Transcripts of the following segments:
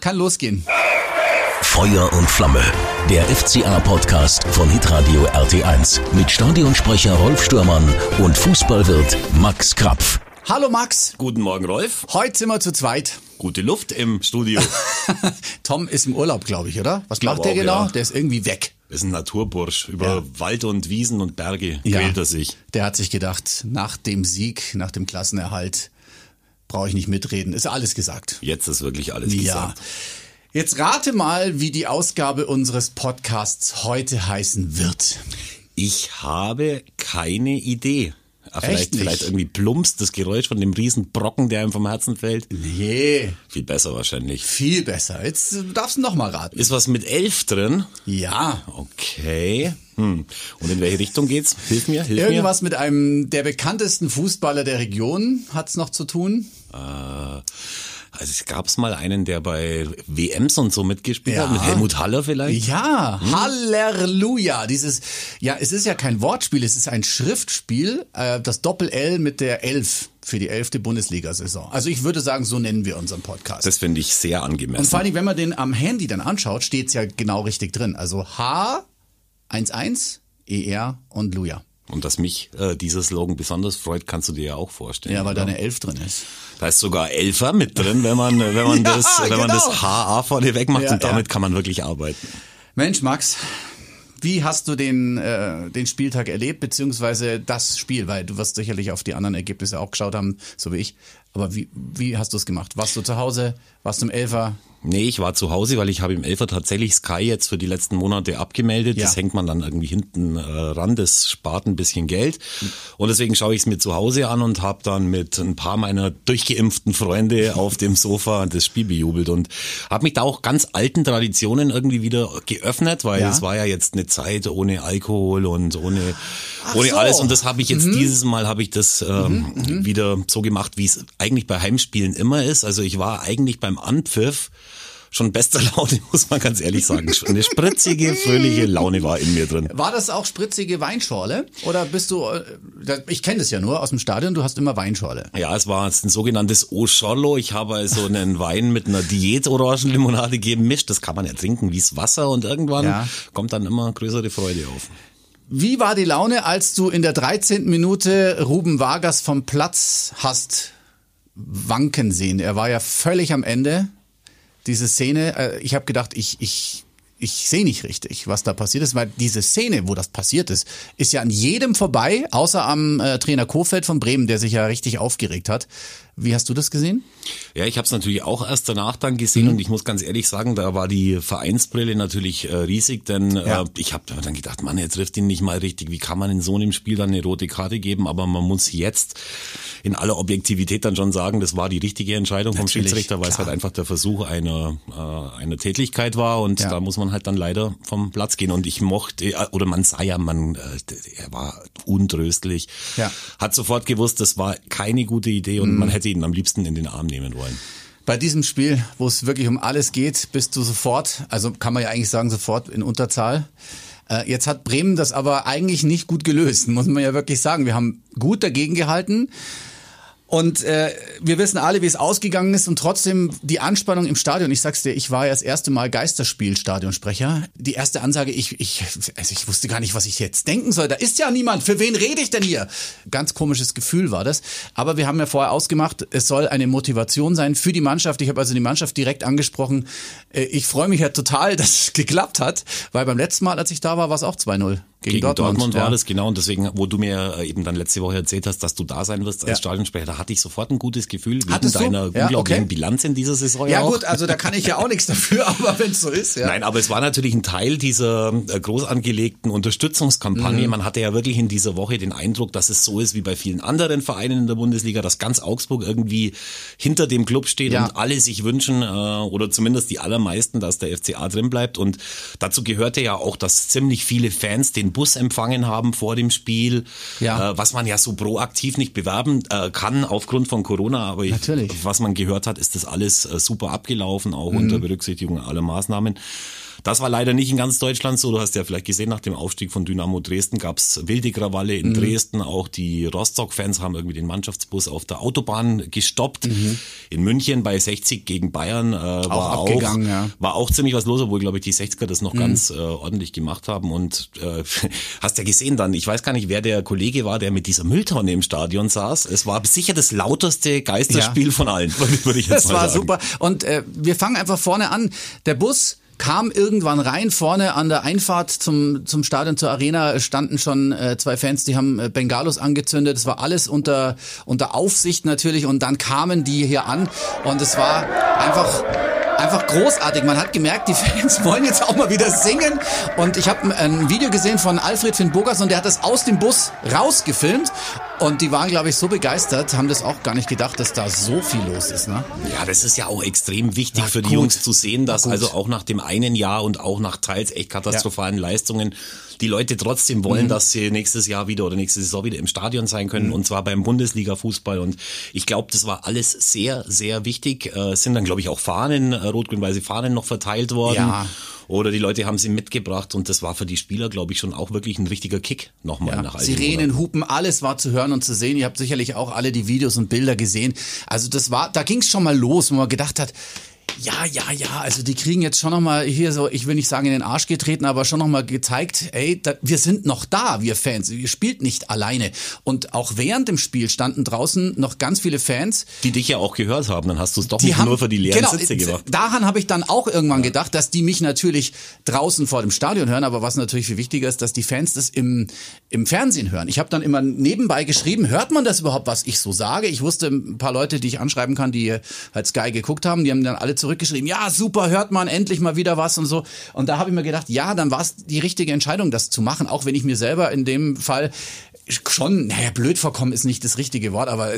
Kann losgehen. Feuer und Flamme. Der FCA-Podcast von Hitradio RT1 mit Stadionsprecher Rolf Stürmann und Fußballwirt Max Krapf. Hallo Max, Guten Morgen, Rolf. heute sind wir zu zweit. Gute Luft im Studio. Tom ist im Urlaub, glaube ich, oder? Was macht der auch, genau? ja. Der ist irgendwie weg. ist ein Naturbursch. Über Ja. Wald und Wiesen und Berge Ja. quält er sich. Der hat sich gedacht, nach dem Sieg, nach dem Klassenerhalt, brauche ich nicht mitreden. Ist alles gesagt. Jetzt ist wirklich alles Ja. gesagt. Jetzt rate mal, wie die Ausgabe unseres Podcasts heute heißen wird. Ich habe keine Idee. Ah, Vielleicht, vielleicht irgendwie plumpst das Geräusch von dem riesen Brocken, der einem vom Herzen fällt. Nee, Viel besser wahrscheinlich. viel besser. Jetzt äh, darfst du noch mal raten. Ist was mit elf drin? Ja, Okay. Hm. Und in welche Richtung geht's? Hilf mir, hilf irgendwas mit einem der bekanntesten Fußballer der Region hat's noch zu tun. Äh, also es gab's mal einen, der bei WMs und so mitgespielt Ja. hat, mit Helmut Haller vielleicht? Ja, Halleluja. Dieses, ja, es ist ja kein Wortspiel, es ist ein Schriftspiel, äh, das Doppel-L mit der Elf für die elfte Bundesliga-Saison. Also ich würde sagen, so nennen wir unseren Podcast. Das finde ich sehr angemessen. Und vor allem, wenn man den am Handy dann anschaut, steht's ja genau richtig drin. Also H11, ER und Luja. Und dass mich äh, dieser Slogan besonders freut, kannst du dir ja auch vorstellen. Ja, weil da eine Elf drin ist. Da ist sogar Elfer mit drin, wenn man, wenn man Ja, das, wenn man genau. das HA vorne wegmacht Ja, und damit ja. kann man wirklich arbeiten. Mensch, Max, wie hast du den, äh, den Spieltag erlebt, beziehungsweise das Spiel? Weil du wirst sicherlich auf die anderen Ergebnisse auch geschaut haben, so wie ich. Aber wie, wie hast du es gemacht? Warst du zu Hause? Warst du im Elfer? Nee, ich war zu Hause, weil ich habe im Elfer tatsächlich Sky jetzt für die letzten Monate abgemeldet. Ja. Das hängt man dann irgendwie hinten äh, ran, das spart ein bisschen Geld. Und deswegen schaue ich es mir zu Hause an und habe dann mit ein paar meiner durchgeimpften Freunde auf dem Sofa das Spiel bejubelt und habe mich da auch ganz alten Traditionen irgendwie wieder geöffnet, weil Ja. es war ja jetzt eine Zeit ohne Alkohol und ohne, Ach ohne so. alles. Und das habe ich jetzt dieses Mal habe ich das ähm, wieder so gemacht, wie es eigentlich bei Heimspielen immer ist. Also ich war eigentlich beim Anpfiff schon bester Laune, muss man ganz ehrlich sagen. Eine spritzige, fröhliche Laune war in mir drin. War das auch spritzige Weinschorle? Oder bist du, äh, ich kenne das ja nur aus dem Stadion, du hast immer Weinschorle. Ja, es war ein sogenanntes Oschorlo. Ich habe also einen Wein mit einer Diät-Orangenlimonade gemischt. Das kann man ja trinken wie es Wasser und irgendwann Ja. kommt dann immer größere Freude auf. Wie war die Laune, als du in der 13. Minute Ruben Vargas vom Platz hast wanken sehen? Er war ja völlig am Ende. Diese Szene, äh, ich habe gedacht, ich, ich, ich sehe nicht richtig, was da passiert ist, weil diese Szene, wo das passiert ist, ist ja an jedem vorbei, außer am äh, Trainer Kofeld von Bremen, der sich ja richtig aufgeregt hat. Wie hast du das gesehen? Ja, ich habe es natürlich auch erst danach dann gesehen und ich muss ganz ehrlich sagen, da war die Vereinsbrille natürlich äh, riesig, denn Ja. äh, ich habe dann gedacht, Mann, er trifft ihn nicht mal richtig. Wie kann man in so einem Spiel dann eine rote Karte geben? Aber man muss jetzt in aller Objektivität dann schon sagen, das war die richtige Entscheidung vom Natürlich, Schiedsrichter, weil es halt einfach der Versuch einer äh, einer Tätlichkeit war und Ja. da muss man halt dann leider vom Platz gehen. Und ich mochte, äh, oder man sah ja, man, äh, er war untröstlich, Ja. hat sofort gewusst, das war keine gute Idee und man hätte ihn am liebsten in den Arm nehmen wollen. Bei diesem Spiel, wo es wirklich um alles geht, bist du sofort, also kann man ja eigentlich sagen, sofort in Unterzahl. Äh, Jetzt hat Bremen das aber eigentlich nicht gut gelöst, muss man ja wirklich sagen. Wir haben gut dagegen gehalten. Und äh, wir wissen alle, wie es ausgegangen ist und trotzdem die Anspannung im Stadion. Ich sag's dir, ich war ja das erste Mal Geisterspiel-Stadionsprecher. Die erste Ansage, ich, ich, also ich wusste gar nicht, was ich jetzt denken soll. Da ist ja niemand. Für wen rede ich denn hier? Ganz komisches Gefühl war das. Aber wir haben ja vorher ausgemacht, es soll eine Motivation sein für die Mannschaft. Ich habe also die Mannschaft direkt angesprochen. Äh, Ich freue mich ja total, dass es geklappt hat, weil beim letzten Mal, als ich da war, war es auch 2-0 gegen, Gegen Dortmund, war ja. das genau und deswegen, wo du mir äh, eben dann letzte Woche erzählt hast, dass du da sein wirst als Ja. Stadionsprecher, da hatte ich sofort ein gutes Gefühl wegen Hattest du? deiner Ja, unglaublichen okay. Bilanz in dieser Saison. Ja auch. gut, also da kann ich ja auch nichts dafür, aber wenn es so ist, ja. Nein, aber es war natürlich ein Teil dieser äh, groß angelegten Unterstützungskampagne. Mhm. Man hatte ja wirklich in dieser Woche den Eindruck, dass es so ist wie bei vielen anderen Vereinen in der Bundesliga, dass ganz Augsburg irgendwie hinter dem Club steht und alle sich wünschen, äh, oder zumindest die allermeisten, dass der FCA drin bleibt. Und dazu gehörte ja auch, dass ziemlich viele Fans den Bus empfangen haben vor dem Spiel, Ja. äh, was man ja so proaktiv nicht bewerben äh, kann aufgrund von Corona. Aber ich, Natürlich. was man gehört hat, ist das alles äh, super abgelaufen, auch unter Berücksichtigung aller Maßnahmen. Das war leider nicht in ganz Deutschland so. Du hast ja vielleicht gesehen, nach dem Aufstieg von Dynamo Dresden gab's wilde Krawalle in mhm. Dresden. Auch die Rostock-Fans haben irgendwie den Mannschaftsbus auf der Autobahn gestoppt. Mhm. In München bei 60 gegen Bayern äh, war, auch, ja. war auch ziemlich was los, obwohl, glaube ich, die 60er das noch mhm. ganz äh, ordentlich gemacht haben. Und äh, hast ja gesehen dann, ich weiß gar nicht, wer der Kollege war, der mit dieser Mülltonne im Stadion saß. Es war sicher das lauteste Geisterspiel ja. von allen, würde ich jetzt das mal sagen. Das war super. Und äh, wir fangen einfach vorne an. Der Bus kam irgendwann rein. Vorne an der Einfahrt zum, zum Stadion, zur Arena standen schon äh, zwei Fans, die haben äh, Bengalos angezündet. Das war alles unter, unter Aufsicht natürlich. Und dann kamen die hier an und es war einfach einfach großartig. Man hat gemerkt, die Fans wollen jetzt auch mal wieder singen. Und ich habe ein Video gesehen von Alfred Finn Burgers und der hat das aus dem Bus rausgefilmt. Und die waren, glaube ich, so begeistert, haben das auch gar nicht gedacht, dass da so viel los ist. Ne? Ja, das ist ja auch extrem wichtig ja, für die gut. Jungs zu sehen, dass also auch nach dem einen Jahr und auch nach teils echt katastrophalen ja. Leistungen die Leute trotzdem wollen, mhm. dass sie nächstes Jahr wieder oder nächste Saison wieder im Stadion sein können mhm. und zwar beim Bundesliga-Fußball. Und ich glaube, das war alles sehr, sehr wichtig. Äh, es sind dann, glaube ich, auch Fahnen, äh, rot-grün-weiße Fahnen noch verteilt worden. Ja. Oder die Leute haben sie mitgebracht und das war für die Spieler, glaube ich, schon auch wirklich ein richtiger Kick nochmal ja. nach all Sirenen, Hupen, alles war zu hören und zu sehen. Ihr habt sicherlich auch alle die Videos und Bilder gesehen. Also das war, da ging es schon mal los, wo man gedacht hat, ja, ja, ja, also die kriegen jetzt schon nochmal hier so, ich will nicht sagen in den Arsch getreten, aber schon nochmal gezeigt, ey, da, wir sind noch da, wir Fans, ihr spielt nicht alleine. Und auch während dem Spiel standen draußen noch ganz viele Fans. Die dich ja auch gehört haben, dann hast du es doch nicht haben, nur für die leeren genau, Sitze gemacht. Daran habe ich dann auch irgendwann ja. gedacht, dass die mich natürlich draußen vor dem Stadion hören, aber was natürlich viel wichtiger ist, dass die Fans das im, im Fernsehen hören. Ich habe dann immer nebenbei geschrieben, hört man das überhaupt, was ich so sage? Ich wusste ein paar Leute, die ich anschreiben kann, die halt Sky geguckt haben, die haben dann alle zurückgeschrieben, ja, super, hört man endlich mal wieder was und so. Und da habe ich mir gedacht, ja, dann war es die richtige Entscheidung, das zu machen, auch wenn ich mir selber in dem Fall schon, naja, blöd vorkommen ist nicht das richtige Wort, aber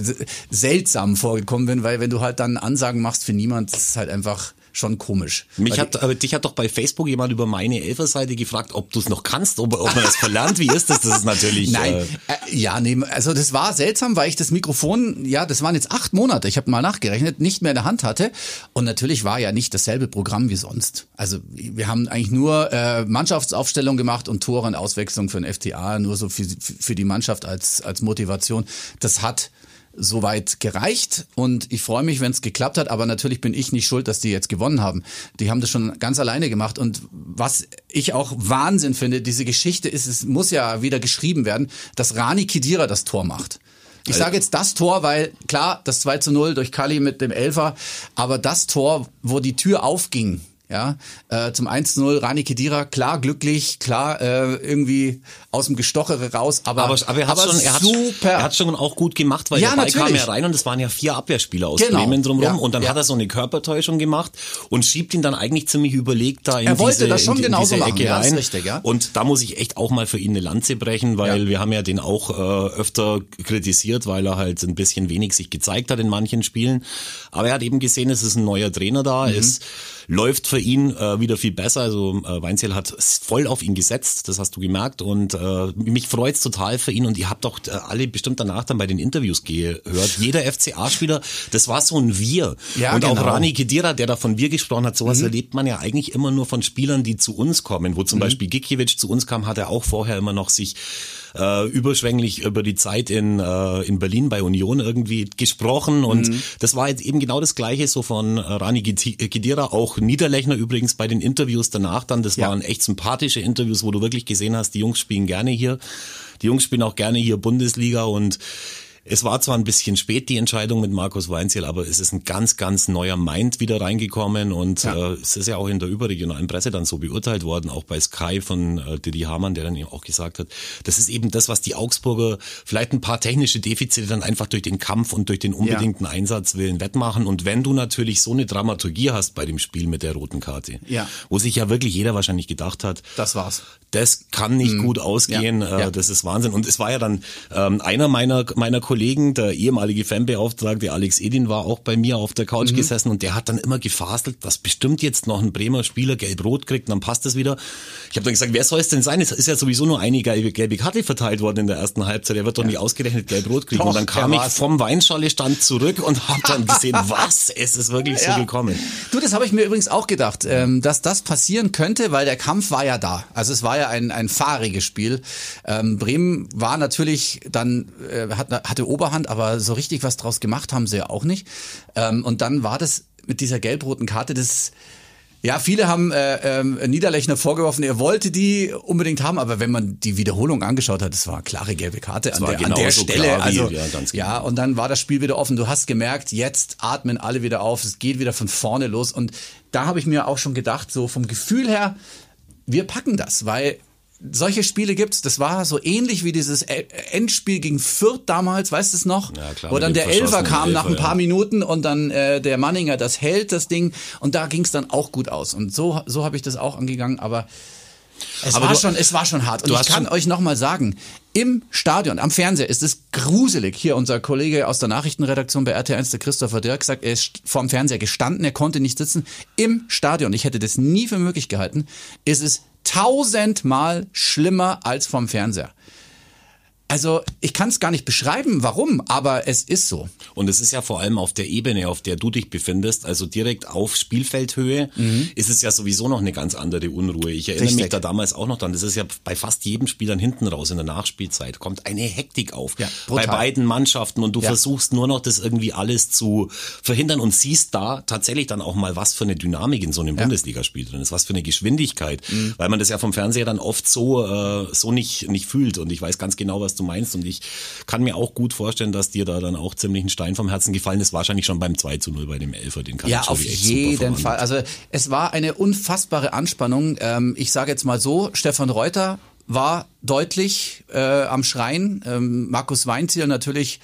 seltsam vorgekommen bin, weil wenn du halt dann Ansagen machst für niemand, ist halt einfach schon komisch. Mich hat, aber dich hat doch bei Facebook jemand über meine Elferseite gefragt, ob du es noch kannst, ob, ob man das verlernt. Wie ist das? Das ist natürlich. Nein, äh, äh, ja, nee, also das war seltsam, weil ich das Mikrofon, ja, das waren jetzt acht Monate, ich habe mal nachgerechnet, nicht mehr in der Hand hatte. Und natürlich war ja nicht dasselbe Programm wie sonst. Also wir haben eigentlich nur äh, Mannschaftsaufstellung gemacht und Tore und Auswechslung für den FTA, nur so für, für die Mannschaft als, als Motivation. Das hat soweit gereicht und ich freue mich, wenn es geklappt hat, aber natürlich bin ich nicht schuld, dass die jetzt gewonnen haben. Die haben das schon ganz alleine gemacht und was ich auch Wahnsinn finde, diese Geschichte ist, es muss ja wieder geschrieben werden, dass Rani Kidira das Tor macht. Ich sage jetzt das Tor, weil klar, das 2 zu 0 durch Kali mit dem Elfer, aber das Tor, wo die Tür aufging, ja, äh, zum 1-0 Rani Kedira, klar glücklich, klar äh, irgendwie aus dem Gestochere raus, aber, aber, aber, er, hat aber schon, er, hat, super. er hat schon auch gut gemacht, weil ja, der Ball natürlich. kam ja rein und es waren ja vier Abwehrspieler aus genau. Bremen drumherum ja, und dann ja. hat er so eine Körpertäuschung gemacht und schiebt ihn dann eigentlich ziemlich überlegt da in er wollte diese, das schon in, in diese machen. Ecke rein. Richtig, ja. Und da muss ich echt auch mal für ihn eine Lanze brechen, weil wir haben ja den auch äh, öfter kritisiert, weil er halt ein bisschen wenig sich gezeigt hat in manchen Spielen. Aber er hat eben gesehen, es ist ein neuer Trainer da, mhm. es läuft für ihn äh, wieder viel besser. Also äh, Weinzel hat voll auf ihn gesetzt, das hast du gemerkt. Und äh, mich freut's total für ihn. Und ihr habt doch äh, alle bestimmt danach dann bei den Interviews gehört. Jeder FCA-Spieler, das war so ein Wir. Ja, und genau. auch Rani Kedira, der da von Wir gesprochen hat, sowas mhm. erlebt man ja eigentlich immer nur von Spielern, die zu uns kommen. Wo zum mhm. Beispiel Gikiewicz zu uns kam, hat er auch vorher immer noch sich äh, überschwänglich über die Zeit in, äh, in Berlin bei Union irgendwie gesprochen und mhm. das war jetzt eben genau das Gleiche so von Rani Gidira, auch Niederlechner übrigens bei den Interviews danach dann, das ja. waren echt sympathische Interviews, wo du wirklich gesehen hast, die Jungs spielen gerne hier, die Jungs spielen auch gerne hier Bundesliga und es war zwar ein bisschen spät die Entscheidung mit Markus Weinziel, aber es ist ein ganz, ganz neuer Mind wieder reingekommen und ja. äh, es ist ja auch in der überregionalen Presse dann so beurteilt worden, auch bei Sky von äh, Didi Hamann, der dann eben auch gesagt hat, das ist eben das, was die Augsburger vielleicht ein paar technische Defizite dann einfach durch den Kampf und durch den unbedingten ja. Einsatz willen wettmachen und wenn du natürlich so eine Dramaturgie hast bei dem Spiel mit der roten Karte, ja. wo sich ja wirklich jeder wahrscheinlich gedacht hat, das war's. Das kann nicht mhm. gut ausgehen, ja. Äh, das ist Wahnsinn und es war ja dann ähm, einer meiner meiner Kollegen der ehemalige Fanbeauftragte Alex Edin war auch bei mir auf der Couch mhm. gesessen und der hat dann immer gefaselt, dass bestimmt jetzt noch ein Bremer Spieler gelb-rot kriegt und dann passt das wieder. Ich habe dann gesagt, wer soll es denn sein? Es ist ja sowieso nur eine gelbe, gelbe Karte verteilt worden in der ersten Halbzeit. Er wird doch ja. nicht ausgerechnet gelb-rot kriegen. Doch, und dann kam ich vom Weinschale-Stand zurück und habe dann gesehen, was? Es ist wirklich ja. so gekommen. Du, das habe ich mir übrigens auch gedacht, ähm, dass das passieren könnte, weil der Kampf war ja da. Also es war ja ein, ein fahriges Spiel. Ähm, Bremen war natürlich dann, äh, hat, hatte Oberhand, aber so richtig was draus gemacht haben sie ja auch nicht. Ähm, und dann war das mit dieser gelb-roten Karte, das ja, viele haben äh, äh, Niederlechner vorgeworfen, er wollte die unbedingt haben, aber wenn man die Wiederholung angeschaut hat, das war eine klare gelbe Karte an der, an der Stelle. also, ja, genau. ja, und dann war das Spiel wieder offen. Du hast gemerkt, jetzt atmen alle wieder auf, es geht wieder von vorne los. Und da habe ich mir auch schon gedacht, so vom Gefühl her, wir packen das, weil solche Spiele gibt's. Das war so ähnlich wie dieses e- Endspiel gegen Fürth damals, weißt du es noch? Ja, klar, Wo dann der Elfer kam Elfer, nach ein paar ja. Minuten und dann äh, der Manninger das hält, das Ding. Und da ging's dann auch gut aus. Und so, so habe ich das auch angegangen. Aber es aber war du, schon, es war schon hart. Und ich kann euch noch mal sagen, im Stadion, am Fernseher ist es gruselig. Hier unser Kollege aus der Nachrichtenredaktion bei RT1, der Christopher Dirk, sagt, er ist vorm Fernseher gestanden, er konnte nicht sitzen. Im Stadion, ich hätte das nie für möglich gehalten, ist es tausendmal schlimmer als vom Fernseher. Also ich kann es gar nicht beschreiben, warum, aber es ist so. Und es ist ja vor allem auf der Ebene, auf der du dich befindest, also direkt auf Spielfeldhöhe, mhm. ist es ja sowieso noch eine ganz andere Unruhe. Ich erinnere Richtig. mich da damals auch noch dran. Das ist ja bei fast jedem Spiel dann hinten raus in der Nachspielzeit kommt eine Hektik auf ja, bei beiden Mannschaften und du ja. versuchst nur noch das irgendwie alles zu verhindern und siehst da tatsächlich dann auch mal was für eine Dynamik in so einem ja. Bundesligaspiel drin ist, was für eine Geschwindigkeit, mhm. weil man das ja vom Fernseher dann oft so äh, so nicht nicht fühlt und ich weiß ganz genau, was du meinst. Und ich kann mir auch gut vorstellen, dass dir da dann auch ziemlich ein Stein vom Herzen gefallen ist. Wahrscheinlich schon beim 2 zu 0 bei dem Elfer, den kann Ja, auf jeden Fall. Also es war eine unfassbare Anspannung. Ähm, ich sage jetzt mal so, Stefan Reuter war deutlich äh, am Schreien. Ähm, Markus Weinziel natürlich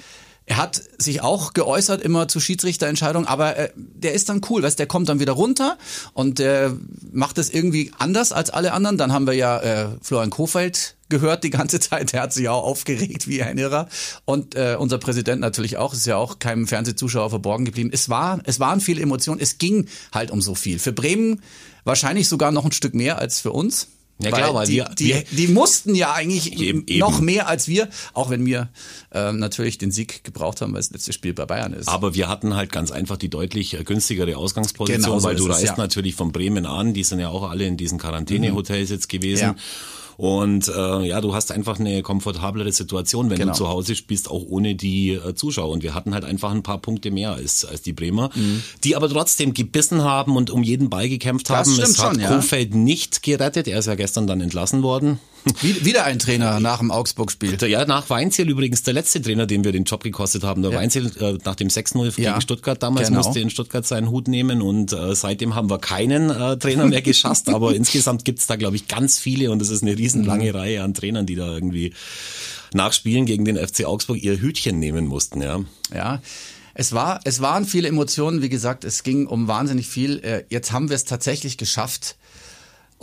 er hat sich auch geäußert immer zu Schiedsrichterentscheidungen, aber äh, der ist dann cool, weißt, der kommt dann wieder runter und der macht es irgendwie anders als alle anderen. Dann haben wir ja äh, Florian Kofeld gehört die ganze Zeit. Der hat sich auch aufgeregt wie ein Irrer. Und äh, unser Präsident natürlich auch, ist ja auch keinem Fernsehzuschauer verborgen geblieben. Es war, es waren viele Emotionen. Es ging halt um so viel. Für Bremen wahrscheinlich sogar noch ein Stück mehr als für uns. Ja weil klar, weil die, wir, die, wir, die mussten ja eigentlich eben, noch mehr als wir, auch wenn wir äh, natürlich den Sieg gebraucht haben, weil das letzte Spiel bei Bayern ist. Aber wir hatten halt ganz einfach die deutlich günstigere Ausgangsposition, genau so weil du reist ja. natürlich von Bremen an, die sind ja auch alle in diesen Quarantänehotels jetzt gewesen. Ja. Und äh, ja, du hast einfach eine komfortablere Situation, wenn genau. du zu Hause spielst, auch ohne die äh, Zuschauer. Und wir hatten halt einfach ein paar Punkte mehr als, als die Bremer, mhm. die aber trotzdem gebissen haben und um jeden Ball gekämpft das haben. Es hat schon, Kofeld ja. nicht gerettet. Er ist ja gestern dann entlassen worden. Wieder ein Trainer nach dem Augsburg-Spiel. Ja, nach Weinziel übrigens der letzte Trainer, dem wir den Job gekostet haben. Der ja. Weinziel äh, nach dem 6-0 ja. gegen Stuttgart damals genau. musste in Stuttgart seinen Hut nehmen und äh, seitdem haben wir keinen äh, Trainer mehr geschasst. aber insgesamt gibt's da, glaube ich, ganz viele und es ist eine riesenlange mhm. Reihe an Trainern, die da irgendwie nach Spielen gegen den FC Augsburg ihr Hütchen nehmen mussten. Ja. Ja. Es war, es waren viele Emotionen. Wie gesagt, es ging um wahnsinnig viel. Äh, jetzt haben wir es tatsächlich geschafft,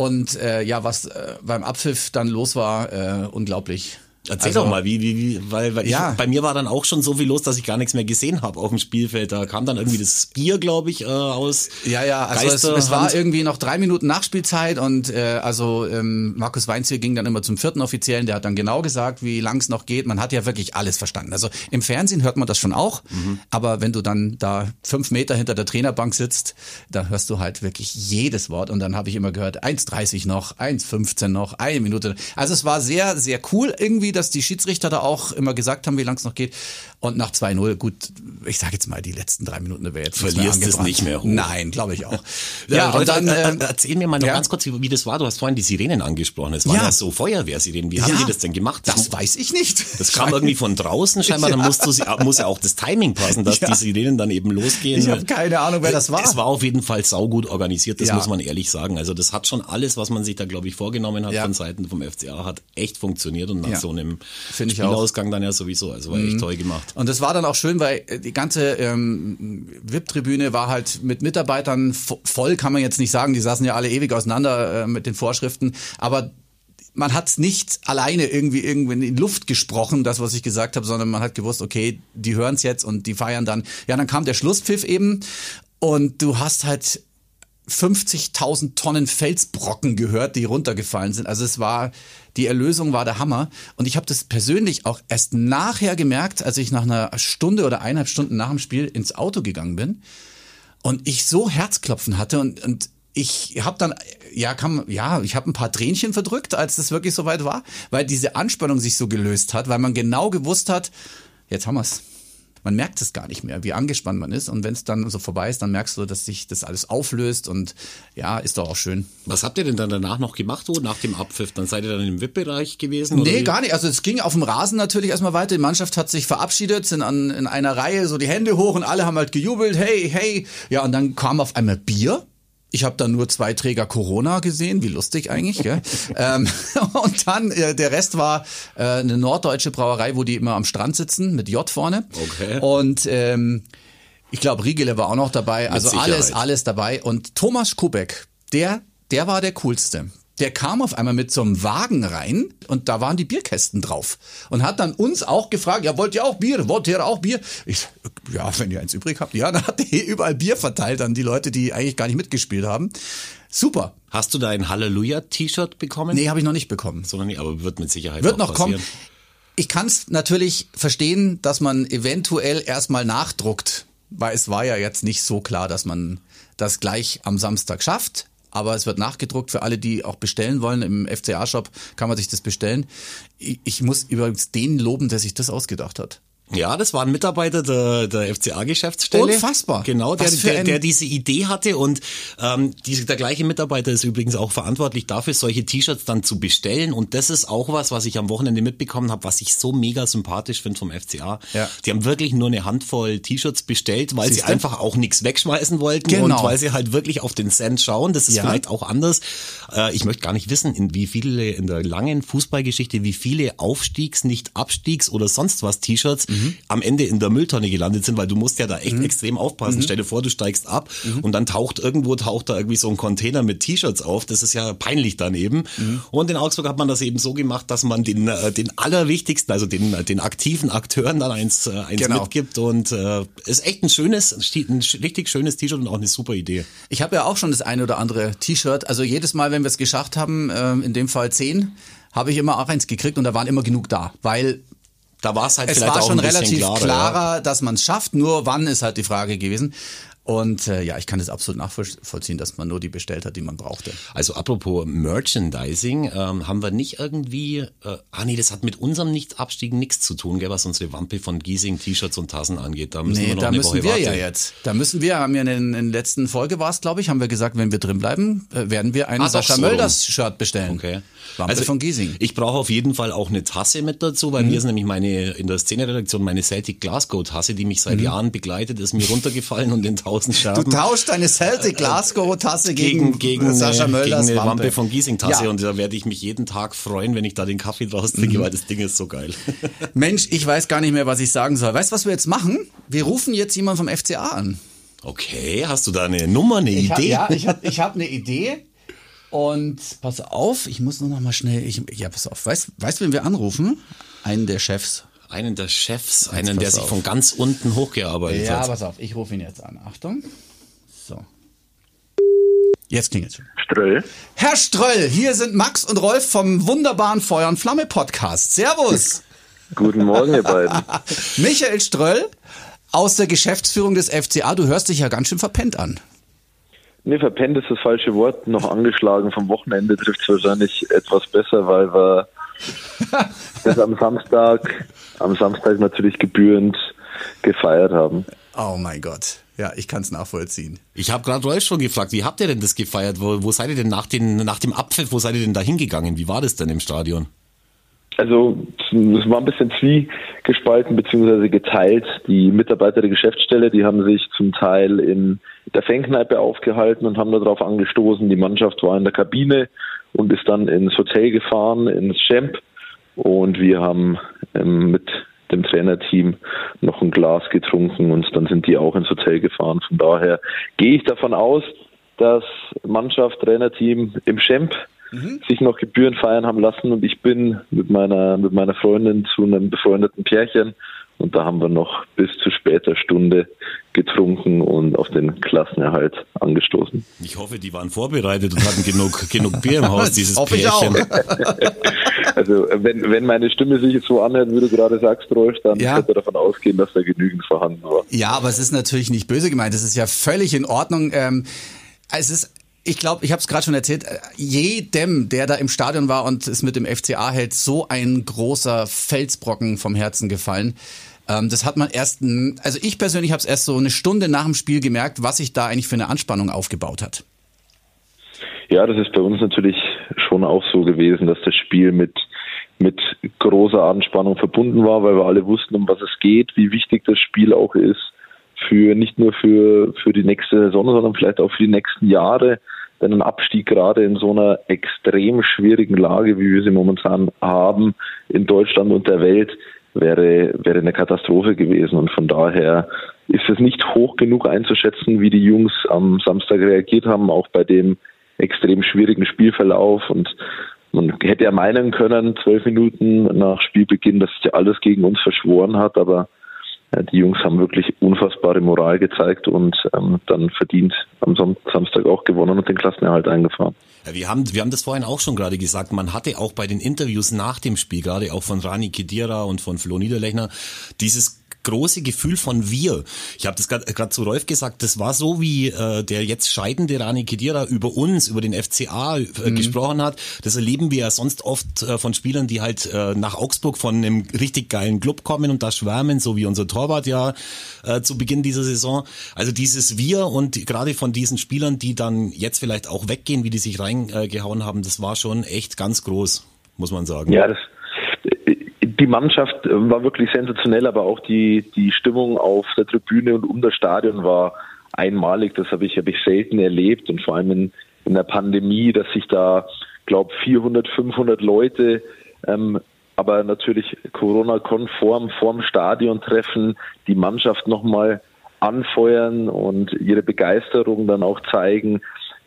und äh, ja, was äh, beim Abpfiff dann los war, äh, unglaublich. Erzähl also, doch mal, wie, wie, wie, weil, weil ja. ich, bei mir war dann auch schon so viel los, dass ich gar nichts mehr gesehen habe auf dem Spielfeld. Da kam dann irgendwie das Bier, glaube ich, äh, aus. Ja, ja, also es, es, war irgendwie noch drei Minuten Nachspielzeit und äh, also ähm, Markus Weinziel ging dann immer zum vierten Offiziellen, der hat dann genau gesagt, wie lang es noch geht. Man hat ja wirklich alles verstanden. Also im Fernsehen hört man das schon auch, mhm. aber wenn du dann da fünf Meter hinter der Trainerbank sitzt, da hörst du halt wirklich jedes Wort und dann habe ich immer gehört, 1,30 noch, 1,15 noch, eine Minute. Also es war sehr, sehr cool irgendwie dass die Schiedsrichter da auch immer gesagt haben, wie lang es noch geht. Und nach 2-0, gut, ich sage jetzt mal, die letzten drei Minuten wäre jetzt Verlierst es nicht mehr hoch. Nein, glaube ich auch. ja, ja und dann, äh, erzähl mir mal noch ja. ganz kurz, wie, wie, das war. Du hast vorhin die Sirenen angesprochen. Es waren ja, ja so Feuerwehrsirenen. Wie haben die das denn gemacht? Das, das weiß ich nicht. Das kam irgendwie von draußen scheinbar. Dann musst du, muss ja auch das Timing passen, dass die Sirenen dann eben losgehen. Ich habe keine Ahnung, wer das war. Es war auf jeden Fall saugut organisiert, das muss man ehrlich sagen. Also das hat schon alles, was man sich da, glaube ich, vorgenommen hat von Seiten vom FCA, hat echt funktioniert und nach so einem auch. Spielausgang dann ja sowieso. Also war echt mhm. toll gemacht. Und das war dann auch schön, weil äh, die ganze ähm, VIP-Tribüne war halt mit Mitarbeitern voll, kann man jetzt nicht sagen. Die saßen ja alle ewig auseinander äh, mit den Vorschriften. Aber man hat es nicht alleine irgendwie irgendwie in Luft gesprochen, das, was ich gesagt habe, sondern man hat gewusst, okay, die hören es jetzt und die feiern dann. Ja, dann kam der Schlusspfiff eben und du hast halt 50.000 Tonnen Felsbrocken gehört, die runtergefallen sind. Also es war, die Erlösung war der Hammer. Und ich habe das persönlich auch erst nachher gemerkt, als ich nach einer Stunde oder eineinhalb Stunden nach dem Spiel ins Auto gegangen bin und ich so Herzklopfen hatte und, und ich habe dann ja kam ja ich habe ein paar Tränchen verdrückt, als das wirklich soweit war, weil diese Anspannung sich so gelöst hat, weil man genau gewusst hat, jetzt haben wir's. Man merkt es gar nicht mehr, wie angespannt man ist und wenn es dann so vorbei ist, dann merkst du, dass sich das alles auflöst und ja, ist doch auch schön. Was habt ihr denn dann danach noch gemacht, so nach dem Abpfiff? Dann seid ihr dann im VIP-Bereich gewesen? Nee, wie? gar nicht. Also es ging auf dem Rasen natürlich erstmal weiter. Die Mannschaft hat sich verabschiedet, sind an, in einer Reihe so die Hände hoch und alle haben halt gejubelt, hey, hey. Ja, und dann kam auf einmal Bier ich habe da nur zwei Träger Corona gesehen, wie lustig eigentlich. Gell? ähm, und dann äh, der Rest war äh, eine norddeutsche Brauerei, wo die immer am Strand sitzen mit J vorne. Okay. Und ähm, ich glaube, Riegele war auch noch dabei. Mit also Sicherheit. alles, alles dabei. Und Thomas Kubek, der, der war der coolste der kam auf einmal mit so einem Wagen rein und da waren die Bierkästen drauf und hat dann uns auch gefragt, ja, wollt ihr auch Bier? Wollt ihr auch Bier? Ich, ja, wenn ihr eins übrig habt. Ja, dann hat er überall Bier verteilt an die Leute, die eigentlich gar nicht mitgespielt haben. Super. Hast du da ein Halleluja-T-Shirt bekommen? Nee, habe ich noch nicht bekommen. Sondern nicht, aber wird mit Sicherheit Wird noch passieren. kommen. Ich kann es natürlich verstehen, dass man eventuell erstmal nachdruckt, weil es war ja jetzt nicht so klar, dass man das gleich am Samstag schafft aber es wird nachgedruckt für alle, die auch bestellen wollen. Im FCA-Shop kann man sich das bestellen. Ich, ich muss übrigens den loben, der sich das ausgedacht hat. Ja, das war ein Mitarbeiter der, der FCA-Geschäftsstelle. Unfassbar. Genau, der, der, der, diese Idee hatte und ähm, diese, der gleiche Mitarbeiter ist übrigens auch verantwortlich dafür, solche T-Shirts dann zu bestellen. Und das ist auch was, was ich am Wochenende mitbekommen habe, was ich so mega sympathisch finde vom FCA. Ja. Die haben wirklich nur eine Handvoll T-Shirts bestellt, weil Siehste? sie einfach auch nichts wegschmeißen wollten genau. und weil sie halt wirklich auf den Cent schauen. Das ist ja. vielleicht auch anders. Äh, ich möchte gar nicht wissen, in wie viele in der langen Fußballgeschichte, wie viele Aufstiegs-, nicht Abstiegs- oder sonst was T-Shirts mhm mhm. am Ende in der Mülltonne gelandet sind, weil du musst ja da echt mhm. extrem aufpassen. Mhm. Stell dir vor, du steigst ab mhm. und dann taucht irgendwo taucht da irgendwie so ein Container mit T-Shirts auf. Das ist ja peinlich daneben. Mhm. Und in Augsburg hat man das eben so gemacht, dass man den, äh, den allerwichtigsten, also den, den aktiven Akteuren dann eins, äh, eins genau. mitgibt. Und äh, ist echt ein schönes, ein richtig schönes T-Shirt und auch eine super Idee. Ich habe ja auch schon das eine oder andere T-Shirt. Also jedes Mal, wenn wir es geschafft haben, äh, in dem Fall zehn, habe ich immer auch eins gekriegt und da waren immer genug da, weil da war es halt es vielleicht war auch schon relativ klarer, klarer ja. dass man es schafft. Nur wann ist halt die Frage gewesen. Und äh, ja, ich kann das absolut nachvollziehen, dass man nur die bestellt hat, die man brauchte. Also apropos Merchandising, ähm, haben wir nicht irgendwie, äh, ah nee, das hat mit unserem Nicht-Abstieg nichts zu tun, gell, was unsere Wampe von Giesing T-Shirts und Tassen angeht. Da müssen nee, wir noch da eine müssen Woche wir warten. ja jetzt. Da müssen wir, haben wir in, in der letzten Folge war es, glaube ich, haben wir gesagt, wenn wir drin bleiben, äh, werden wir ein Ah, Sascha so Mölders Shirt bestellen. Okay. Wampe Also von Giesing. Ich brauche auf jeden Fall auch eine Tasse mit dazu, Mhm. weil mir ist nämlich meine in der Szene-Redaktion meine Celtic Glasgow Tasse, die mich seit Jahren begleitet, ist mir runtergefallen und in tausend Du Scherben. tauscht deine Celtic Glasgow Tasse gegen, gegen, gegen, Sascha eine, gegen Mölders eine Wampe, Wampe von Giesing Tasse Ja. und da werde ich mich jeden Tag freuen, wenn ich da den Kaffee draus trinke, Mhm. weil das Ding ist so geil. Mensch, ich weiß gar nicht mehr, was ich sagen soll. Weißt du, was wir jetzt machen? Wir rufen jetzt jemanden vom FCA an. Okay, hast du da eine Nummer, eine Ich hab, Idee? ja, ich habe ich hab eine Idee. Und pass auf, ich muss nur noch mal schnell. Ich, ja, pass auf. Weißt weißt du, wen wir anrufen? Einen der Chefs. Einen der Chefs, Jetzt einen, der sich auf. von ganz unten hochgearbeitet Ja, hat. pass auf, ich rufe ihn jetzt an. Achtung. So. Jetzt klingelt schon. Ströll. Herr Ströll, hier sind Max und Rolf vom wunderbaren Feuer und Flamme Podcast. Servus. Guten Morgen, ihr beiden. Michael Ströll aus der Geschäftsführung des FCA. Du hörst dich ja ganz schön verpennt an. Nee, verpennt ist das falsche Wort. Noch angeschlagen vom Wochenende trifft es wahrscheinlich etwas besser, weil wir das am Samstag, am Samstag natürlich gebührend gefeiert haben. Oh mein Gott. Ja, ich kann es nachvollziehen. Ich habe gerade Rolf schon gefragt, wie habt ihr denn das gefeiert? Wo, wo seid ihr denn nach, den, nach dem Abpfiff, wo seid ihr denn da hingegangen? Wie war das denn im Stadion? Also es war ein bisschen zwiegespalten bzw. geteilt. Die Mitarbeiter der Geschäftsstelle, die haben sich zum Teil in der Fangkneipe aufgehalten und haben darauf angestoßen. Die Mannschaft war in der Kabine und ist dann ins Hotel gefahren, ins Champ. Und wir haben ähm, mit dem Trainerteam noch ein Glas getrunken und dann sind die auch ins Hotel gefahren. Von daher gehe ich davon aus, dass Mannschaft, Trainerteam im Champ mhm. sich noch Gebühren feiern haben lassen und ich bin mit meiner, mit meiner Freundin zu einem befreundeten Pärchen und da haben wir noch bis zu später Stunde getrunken und auf den Klassenerhalt angestoßen. Ich hoffe, die waren vorbereitet und hatten genug, genug Bier im Haus, dieses Pärchen. also wenn, wenn meine Stimme sich jetzt so anhört, wie du gerade sagst, Rolf, dann ja. könnte davon ausgehen, dass da genügend vorhanden war. Ja, aber es ist natürlich nicht böse gemeint. Das ist ja völlig in Ordnung. Ähm, es ist ich glaube, ich habe es gerade schon erzählt, jedem, der da im Stadion war und es mit dem FCA hält, so ein großer Felsbrocken vom Herzen gefallen. Ähm, das hat man erst, also ich persönlich habe es erst so eine Stunde nach dem Spiel gemerkt, was sich da eigentlich für eine Anspannung aufgebaut hat. Ja, das ist bei uns natürlich schon auch so gewesen, dass das Spiel mit mit großer Anspannung verbunden war, weil wir alle wussten, um was es geht, wie wichtig das Spiel auch ist für nicht nur für für die nächste Saison, sondern vielleicht auch für die nächsten Jahre. Denn ein Abstieg gerade in so einer extrem schwierigen Lage, wie wir sie momentan haben in Deutschland und der Welt, wäre, wäre eine Katastrophe gewesen. Und von daher ist es nicht hoch genug einzuschätzen, wie die Jungs am Samstag reagiert haben, auch bei dem extrem schwierigen Spielverlauf. Und man hätte ja meinen können, zwölf Minuten nach Spielbeginn, dass sich alles gegen uns verschworen hat, aber die Jungs haben wirklich unfassbare Moral gezeigt und ähm, dann verdient am Samstag auch gewonnen und den Klassenerhalt eingefahren. Ja, wir haben, wir haben das vorhin auch schon gerade gesagt. Man hatte auch bei den Interviews nach dem Spiel, gerade auch von Rani Kedira und von Flo Niederlechner, dieses große Gefühl von wir. Ich habe das gerade zu Rolf gesagt, das war so, wie äh, der jetzt scheidende Rani Kedira über uns, über den FCA äh, mhm. gesprochen hat. Das erleben wir ja sonst oft äh, von Spielern, die halt äh, nach Augsburg von einem richtig geilen Club kommen und da schwärmen, so wie unser Torwart ja äh, zu Beginn dieser Saison. Also dieses Wir und gerade von diesen Spielern, die dann jetzt vielleicht auch weggehen, wie die sich reingehauen haben, das war schon echt ganz groß, muss man sagen. Ja, das die Mannschaft äh, war wirklich sensationell, aber auch die, die Stimmung auf der Tribüne und um das Stadion war einmalig. Das habe ich, habe ich selten erlebt und vor allem in, in der Pandemie, dass sich da, glaube 400, 500 Leute, ähm, aber natürlich Corona-konform vorm Stadion treffen, die Mannschaft nochmal anfeuern und ihre Begeisterung dann auch zeigen,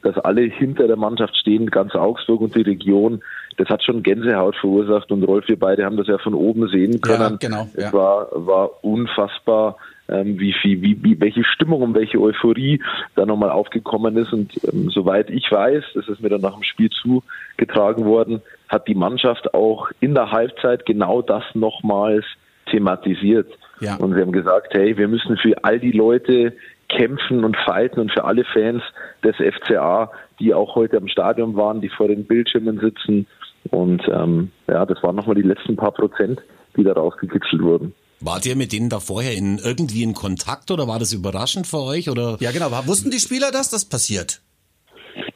dass alle hinter der Mannschaft stehen, ganz Augsburg und die Region das hat schon Gänsehaut verursacht und Rolf, wir beide haben das ja von oben sehen können. Ja, genau, ja. Es war, war unfassbar, ähm, wie viel, wie, wie, welche Stimmung und welche Euphorie da nochmal aufgekommen ist. Und ähm, soweit ich weiß, das ist mir dann nach dem Spiel zugetragen worden, hat die Mannschaft auch in der Halbzeit genau das nochmals thematisiert. Ja. Und wir haben gesagt, hey, wir müssen für all die Leute kämpfen und fighten und für alle Fans des FCA, die auch heute am Stadion waren, die vor den Bildschirmen sitzen und ähm, ja, das waren nochmal die letzten paar Prozent, die da rausgekitzelt wurden. Wart ihr mit denen da vorher in, irgendwie in Kontakt oder war das überraschend für euch? Oder? Ja, genau. Wussten die Spieler, dass das passiert?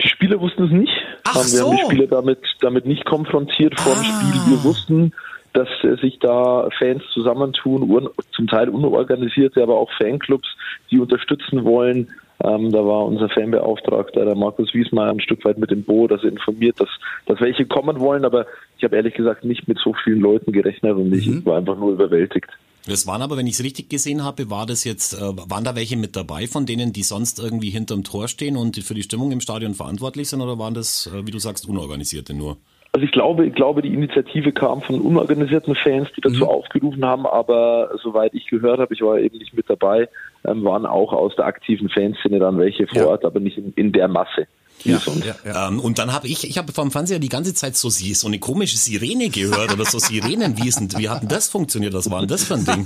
Die Spieler wussten es nicht. Ach wir so. haben die Spieler damit, damit nicht konfrontiert vor dem ah. Spiel. Wir wussten, dass sich da Fans zusammentun, zum Teil unorganisierte, aber auch Fanclubs, die unterstützen wollen, ähm, da war unser Fanbeauftragter, der Markus Wiesmeier, ein Stück weit mit dem Boot, also informiert, dass, dass welche kommen wollen, aber ich habe ehrlich gesagt nicht mit so vielen Leuten gerechnet und ich mhm. war einfach nur überwältigt. Das waren aber, wenn ich es richtig gesehen habe, war das jetzt, äh, waren da welche mit dabei von denen, die sonst irgendwie hinterm Tor stehen und für die Stimmung im Stadion verantwortlich sind oder waren das, äh, wie du sagst, Unorganisierte nur? Also ich glaube, ich glaube, die Initiative kam von unorganisierten Fans, die dazu mhm. aufgerufen haben, aber soweit ich gehört habe, ich war eben nicht mit dabei, ähm, waren auch aus der aktiven Fanszene dann welche vor ja. Ort, aber nicht in, in der Masse. Ja, ja, ja. Ähm, und dann habe ich, ich habe vom Fernseher die ganze Zeit so, so eine komische Sirene gehört oder so Sirenen. Wie, ist denn, wie hat denn das funktioniert? Was war denn das für ein Ding?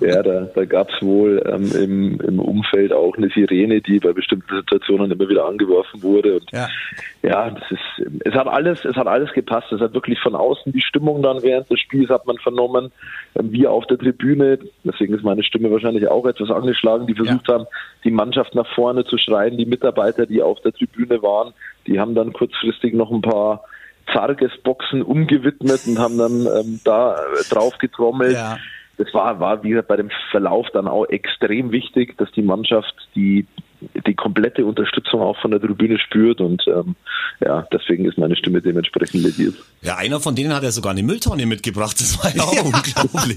Ja, da, da gab es wohl ähm, im, im Umfeld auch eine Sirene, die bei bestimmten Situationen immer wieder angeworfen wurde. Und ja, ja das ist, es hat alles, es hat alles gepasst. Es hat wirklich von außen die Stimmung dann während des Spiels hat man vernommen. Ähm, wir auf der Tribüne, deswegen ist meine Stimme wahrscheinlich auch etwas angeschlagen, die versucht haben, die Mannschaft nach vorne zu schreien, die Mitarbeiter, die auf der Tribüne waren, die haben dann kurzfristig noch ein paar Zarges-Boxen umgewidmet und haben dann ähm, da äh, drauf getrommelt. Ja. Das war, war, wie gesagt, bei dem Verlauf dann auch extrem wichtig, dass die Mannschaft die die komplette Unterstützung auch von der Tribüne spürt und ähm, ja, deswegen ist meine Stimme dementsprechend lediert. Ja, einer von denen hat ja sogar eine Mülltonne mitgebracht, das war ja auch unglaublich.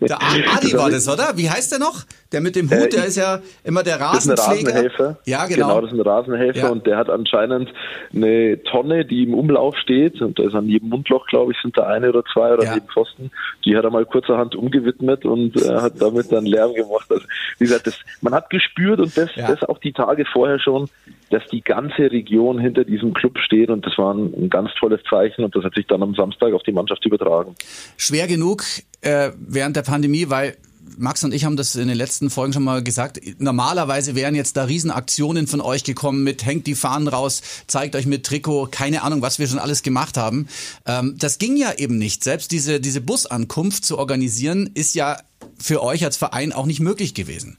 Der Adi war das, oder? Wie heißt der noch? Der mit dem Hut, der ist ja immer der Rasenpfleger. Das ist ein Rasenhelfer. Ja, genau. Genau, das ist ein Rasenhelfer ja. und der hat anscheinend eine Tonne, die im Umlauf steht und da ist an jedem Mundloch, glaube ich, sind da eine oder zwei oder ja. jedem Pfosten. Die hat er mal kurzerhand umgewidmet und äh, hat damit dann Lärm gemacht. Also, wie gesagt, das, man hat gespürt und das, ja. das auch die Tage vorher schon, dass die ganze Region hinter diesem Club steht und das war ein, ein, ganz tolles Zeichen und das hat sich dann am Samstag auf die Mannschaft übertragen. Schwer genug äh, während der Pandemie, weil Max und ich haben das in den letzten Folgen schon mal gesagt. Normalerweise wären jetzt da Riesenaktionen von euch gekommen mit hängt die Fahnen raus, zeigt euch mit Trikot, keine Ahnung, was wir schon alles gemacht haben. Ähm, das ging ja eben nicht. Selbst diese, diese Busankunft zu organisieren, ist ja für euch als Verein auch nicht möglich gewesen.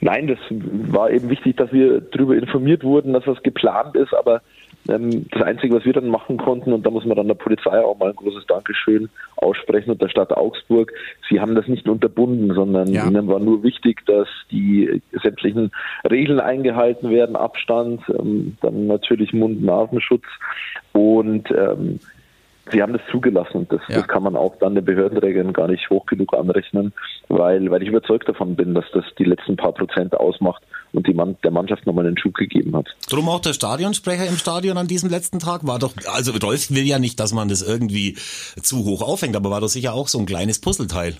Nein, das war eben wichtig, dass wir darüber informiert wurden, dass das geplant ist, aber das Einzige, was wir dann machen konnten, und da muss man dann der Polizei auch mal ein großes Dankeschön aussprechen und der Stadt Augsburg, sie haben das nicht unterbunden, sondern ja. ihnen war nur wichtig, dass die sämtlichen Regeln eingehalten werden, Abstand, ähm, dann natürlich Mund-Nasenschutz und ähm, sie haben das zugelassen und das, ja. das kann man auch dann den Behördenträgern gar nicht hoch genug anrechnen, weil, weil ich überzeugt davon bin, dass das die letzten paar Prozent ausmacht und die Mann, der Mannschaft nochmal einen Schub gegeben hat. Drum auch der Stadionsprecher im Stadion an diesem letzten Tag war doch, also Rolf will ja nicht, dass man das irgendwie zu hoch aufhängt, aber war doch sicher auch so ein kleines Puzzleteil.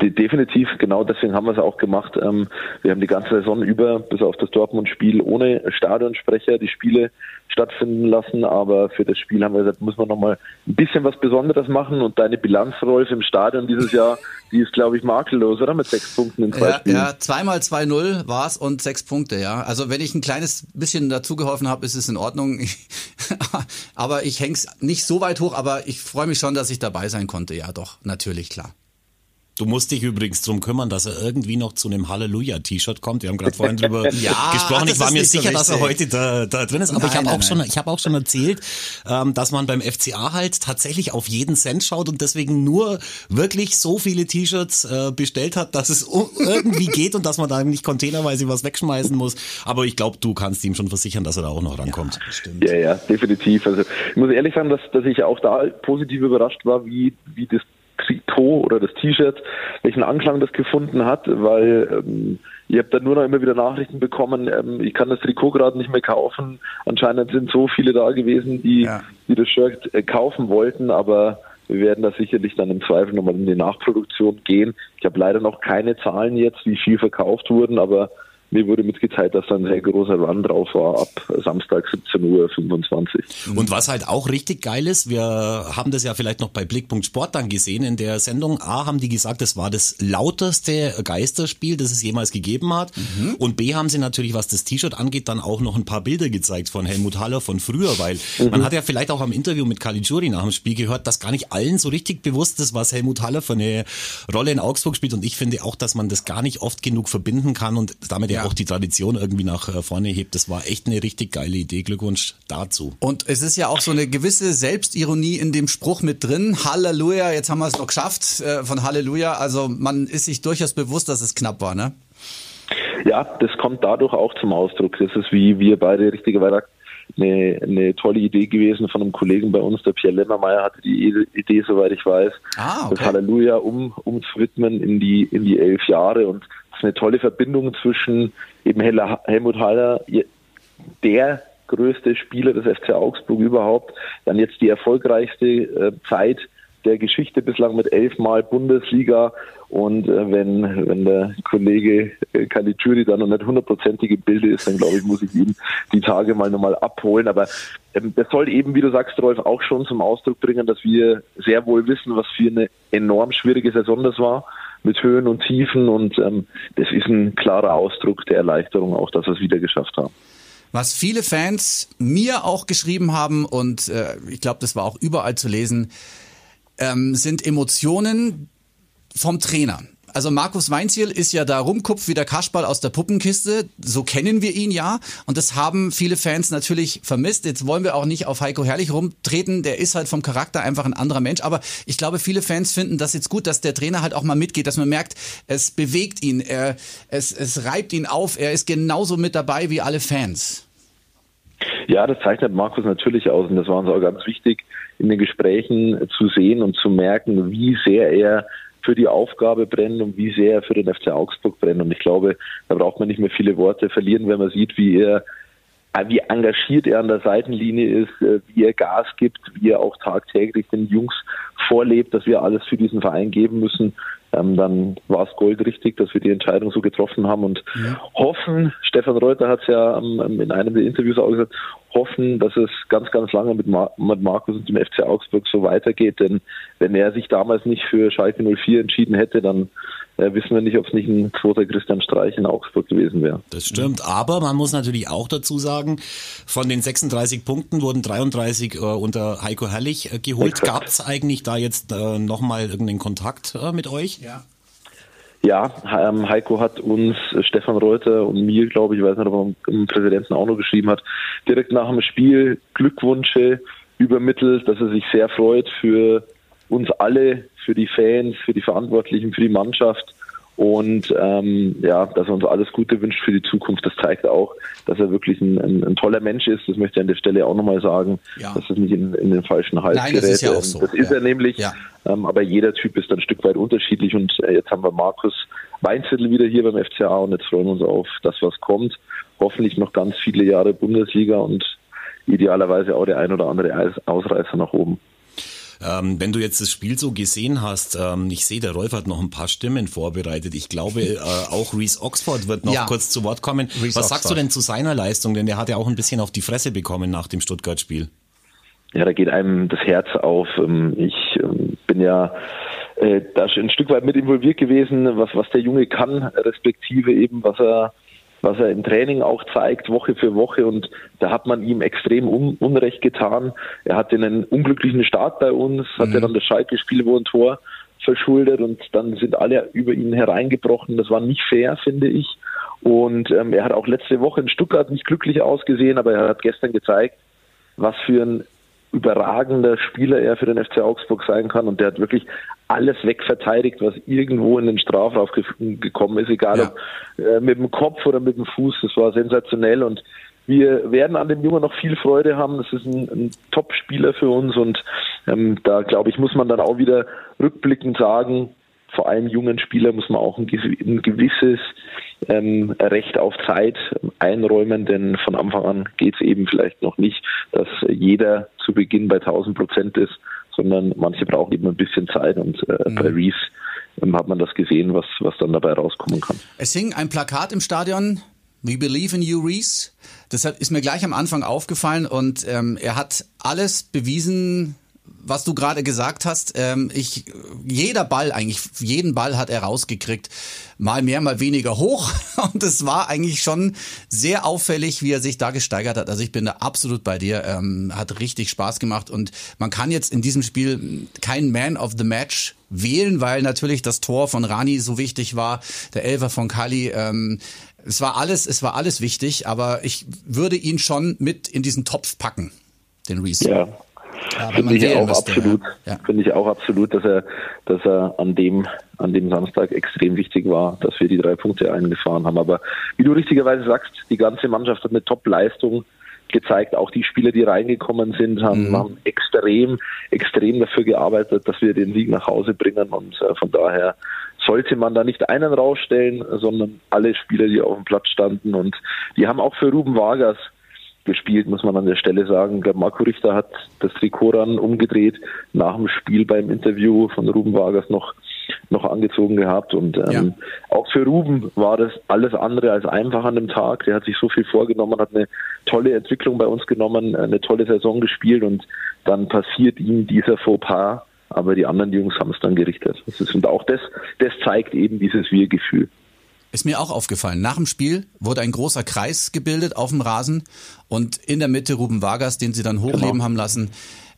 Definitiv, genau deswegen haben wir es auch gemacht. Ähm, wir haben die ganze Saison über, bis auf das Dortmund-Spiel, ohne Stadionsprecher die Spiele stattfinden lassen. Aber für das Spiel haben wir gesagt, muss man nochmal ein bisschen was Besonderes machen. Und deine Bilanz, Rolf, im Stadion dieses Jahr, die ist, glaube ich, makellos, oder? Mit sechs Punkten in zwei ja, Spielen. Ja, zweimal 2-0 war es und sechs Punkte, ja. Also wenn ich ein kleines bisschen dazugeholfen habe, ist es in Ordnung. aber ich häng's nicht so weit hoch, aber ich freue mich schon, dass ich dabei sein konnte. Ja, doch, natürlich, klar. Du musst dich übrigens drum kümmern, dass er irgendwie noch zu einem Halleluja-T-Shirt kommt. Wir haben gerade vorhin drüber ja, gesprochen. Ich war mir sicher, so dass er heute da, da drin ist. Aber nein, ich habe auch schon, ich habe auch schon erzählt, ähm, dass man beim FCA halt tatsächlich auf jeden Cent schaut und deswegen nur wirklich so viele T-Shirts äh, bestellt hat, dass es irgendwie geht und dass man da nicht containerweise was wegschmeißen muss. Aber ich glaube, du kannst ihm schon versichern, dass er da auch noch rankommt. Ja, stimmt. ja, ja, definitiv. Also ich muss ehrlich sagen, dass, dass ich auch da positiv überrascht war, wie, wie das Trikot oder das T-Shirt, welchen Anklang das gefunden hat, weil ähm, ich habe dann nur noch immer wieder Nachrichten bekommen, ähm, ich kann das Trikot gerade nicht mehr kaufen. Anscheinend sind so viele da gewesen, die, ja. die das Shirt äh, kaufen wollten, aber wir werden da sicherlich dann im Zweifel nochmal in die Nachproduktion gehen. Ich habe leider noch keine Zahlen jetzt, wie viel verkauft wurden, aber mir wurde mitgeteilt, dass da ein sehr großer Run drauf war ab Samstag 17.25 Uhr. Und was halt auch richtig geil ist, wir haben das ja vielleicht noch bei Blickpunkt Sport dann gesehen in der Sendung. A haben die gesagt, das war das lauteste Geisterspiel, das es jemals gegeben hat. Mhm. Und B haben sie natürlich, was das T-Shirt angeht, dann auch noch ein paar Bilder gezeigt von Helmut Haller von früher, weil mhm. man hat ja vielleicht auch am Interview mit Caligiuri nach dem Spiel gehört, dass gar nicht allen so richtig bewusst ist, was Helmut Haller für eine Rolle in Augsburg spielt. Und ich finde auch, dass man das gar nicht oft genug verbinden kann und damit ja auch die Tradition irgendwie nach äh, vorne hebt. Das war echt eine richtig geile Idee. Glückwunsch dazu. Und es ist ja auch so eine gewisse Selbstironie in dem Spruch mit drin. Halleluja, jetzt haben wir es noch geschafft äh, von Halleluja. Also man ist sich durchaus bewusst, dass es knapp war, ne? Ja, das kommt dadurch auch zum Ausdruck. Das ist, wie wir beide richtigerweise eine, eine tolle Idee gewesen von einem Kollegen bei uns, der Pierre Lemmermeier hatte die Idee, soweit ich weiß, ah, okay. das Halleluja um, umzuwidmen in die, in die elf Jahre und eine tolle Verbindung zwischen eben Helmut Haller, der größte Spieler des FC Augsburg überhaupt, dann jetzt die erfolgreichste äh, Zeit der Geschichte bislang mit elfmal Bundesliga und äh, wenn, wenn der Kollege äh, Caligiuri dann noch nicht hundertprozentige Bilder ist, dann glaube ich, muss ich ihn die Tage mal nochmal abholen. Aber ähm, das soll eben, wie du sagst, Rolf, auch schon zum Ausdruck bringen, dass wir sehr wohl wissen, was für eine enorm schwierige Saison das war mit Höhen und Tiefen und ähm, das ist ein klarer Ausdruck der Erleichterung auch, dass wir es wieder geschafft haben. Was viele Fans mir auch geschrieben haben und äh, ich glaube, das war auch überall zu lesen, ähm, sind Emotionen vom Trainer. Also Markus Weinziel ist ja da rumkupft wie der Kaschball aus der Puppenkiste. So kennen wir ihn ja. Und das haben viele Fans natürlich vermisst. Jetzt wollen wir auch nicht auf Heiko Herrlich rumtreten. Der ist halt vom Charakter einfach ein anderer Mensch. Aber ich glaube, viele Fans finden das jetzt gut, dass der Trainer halt auch mal mitgeht, dass man merkt, es bewegt ihn, er, es, es reibt ihn auf. Er ist genauso mit dabei wie alle Fans. Ja, das zeichnet Markus natürlich aus und das war uns auch ganz wichtig, in den Gesprächen zu sehen und zu merken, wie sehr er für die Aufgabe brennt und wie sehr er für den FC Augsburg brennt. Und ich glaube, da braucht man nicht mehr viele Worte verlieren, wenn man sieht, wie er wie engagiert er an der Seitenlinie ist, äh, wie er Gas gibt, wie er auch tagtäglich den Jungs vorlebt, dass wir alles für diesen Verein geben müssen ähm, dann war es goldrichtig, dass wir die Entscheidung so getroffen haben und ja. hoffen, Stefan Reuter hat es ja ähm, in einem der Interviews auch gesagt, hoffen, dass es ganz, ganz lange mit, Mar mit Markus und dem FC Augsburg so weitergeht, denn wenn er sich damals nicht für Schalke 04 entschieden hätte, dann äh, wissen wir nicht, ob es nicht ein zweiter Christian Streich in Augsburg gewesen wäre. Das stimmt, aber man muss natürlich auch dazu sagen, von den 36 Punkten wurden 33 äh, unter Heiko Herrlich äh, geholt. Gab es eigentlich da jetzt äh, nochmal irgendeinen Kontakt äh, mit euch? Ja. Ja, ähm, Heiko hat uns, äh, Stefan Reuter und mir, glaube ich, weiß nicht, ob er dem Präsidenten auch noch geschrieben hat, direkt nach dem Spiel Glückwünsche übermittelt, dass er sich sehr freut für uns alle, für die Fans, für die Verantwortlichen, für die Mannschaft und ähm, ja, dass er uns alles Gute wünscht für die Zukunft. Das zeigt auch, dass er wirklich ein, ein, ein toller Mensch ist. Das möchte ich an der Stelle auch nochmal sagen, ja. dass es nicht in, in, den falschen Hals Nein, gerät. Das ist, ja auch so. das ist ja. er nämlich. Ja. Ähm, aber jeder Typ ist ein Stück weit unterschiedlich und äh, jetzt haben wir Markus Weinzettel wieder hier beim FCA und jetzt freuen wir uns auf das, was kommt. Hoffentlich noch ganz viele Jahre Bundesliga und idealerweise auch der ein oder andere Ausreißer nach oben. Ähm, wenn du jetzt das Spiel so gesehen hast, ähm, ich sehe, der Rolf hat noch ein paar Stimmen vorbereitet. Ich glaube, äh, auch Reese Oxford wird noch ja. kurz zu Wort kommen. Reece Was sagst Oxford. du denn zu seiner Leistung? Denn der hat ja auch ein bisschen auf die Fresse bekommen nach dem Stuttgart-Spiel. Ja, da geht einem das Herz auf. Ähm, ich ähm, bin ja äh, da ein Stück weit mit involviert gewesen, was, was der Junge kann, respektive eben, was er was er im Training auch zeigt, Woche für Woche. Und da hat man ihm extrem un Unrecht getan. Er hatte einen unglücklichen Start bei uns, mhm. hatte dann das Schalke-Spiel, wo ein Tor verschuldet und dann sind alle über ihn hereingebrochen. Das war nicht fair, finde ich. Und ähm, er hat auch letzte Woche in Stuttgart nicht glücklich ausgesehen, aber er hat gestern gezeigt, was für ein überragender Spieler er für den FC Augsburg sein kann. Und der hat wirklich alles wegverteidigt, was irgendwo in den Strafraum gekommen ist, egal ja. ob äh, mit dem Kopf oder mit dem Fuß. Das war sensationell und wir werden an dem Jungen noch viel Freude haben. Das ist ein, ein Top-Spieler für uns und ähm, da glaube ich, muss man dann auch wieder rückblickend sagen, vor allem jungen Spieler muss man auch ein, gewisses ähm, Recht auf Zeit einräumen, denn von Anfang an geht es eben vielleicht noch nicht, dass jeder zu Beginn bei 1000 Prozent ist, sondern manche brauchen eben ein bisschen Zeit und äh, mhm. bei Reese ähm, hat man das gesehen, was, was dann dabei rauskommen kann. Es hing ein Plakat im Stadion, We believe in you, Reese. Deshalb ist mir gleich am Anfang aufgefallen und ähm, er hat alles bewiesen, was du gerade gesagt hast, ähm, ich, jeder Ball eigentlich, jeden Ball hat er rausgekriegt. Mal mehr, mal weniger hoch. Und es war eigentlich schon sehr auffällig, wie er sich da gesteigert hat. Also ich bin da absolut bei dir. Ähm, hat richtig Spaß gemacht. Und man kann jetzt in diesem Spiel keinen Man of the Match wählen, weil natürlich das Tor von Rani so wichtig war, der Elfer von Kali. Ähm, es war alles, es war alles wichtig, aber ich würde ihn schon mit in diesen Topf packen, den Reese. Ja, ja, finde ich auch absolut, ja. finde ich auch absolut, dass er, dass er an dem, an dem Samstag extrem wichtig war, dass wir die drei Punkte eingefahren haben. Aber wie du richtigerweise sagst, die ganze Mannschaft hat eine Top-Leistung gezeigt. Auch die Spieler, die reingekommen sind, haben, mhm. haben extrem, extrem dafür gearbeitet, dass wir den Sieg nach Hause bringen. Und äh, von daher sollte man da nicht einen rausstellen, sondern alle Spieler, die auf dem Platz standen. Und die haben auch für Ruben Vargas gespielt, muss man an der Stelle sagen. Ich glaube, Marco Richter hat das Trikot dann umgedreht, nach dem Spiel beim Interview von Ruben Vargas noch, noch angezogen gehabt. Und ähm, ja. auch für Ruben war das alles andere als einfach an dem Tag. Der hat sich so viel vorgenommen, hat eine tolle Entwicklung bei uns genommen, eine tolle Saison gespielt und dann passiert ihm dieser Fauxpas. Aber die anderen Jungs haben es dann gerichtet. und auch das, das zeigt eben dieses Wir-Gefühl. Ist mir auch aufgefallen. Nach dem Spiel wurde ein großer Kreis gebildet auf dem Rasen und in der Mitte Ruben Vargas, den sie dann hochleben genau. haben lassen.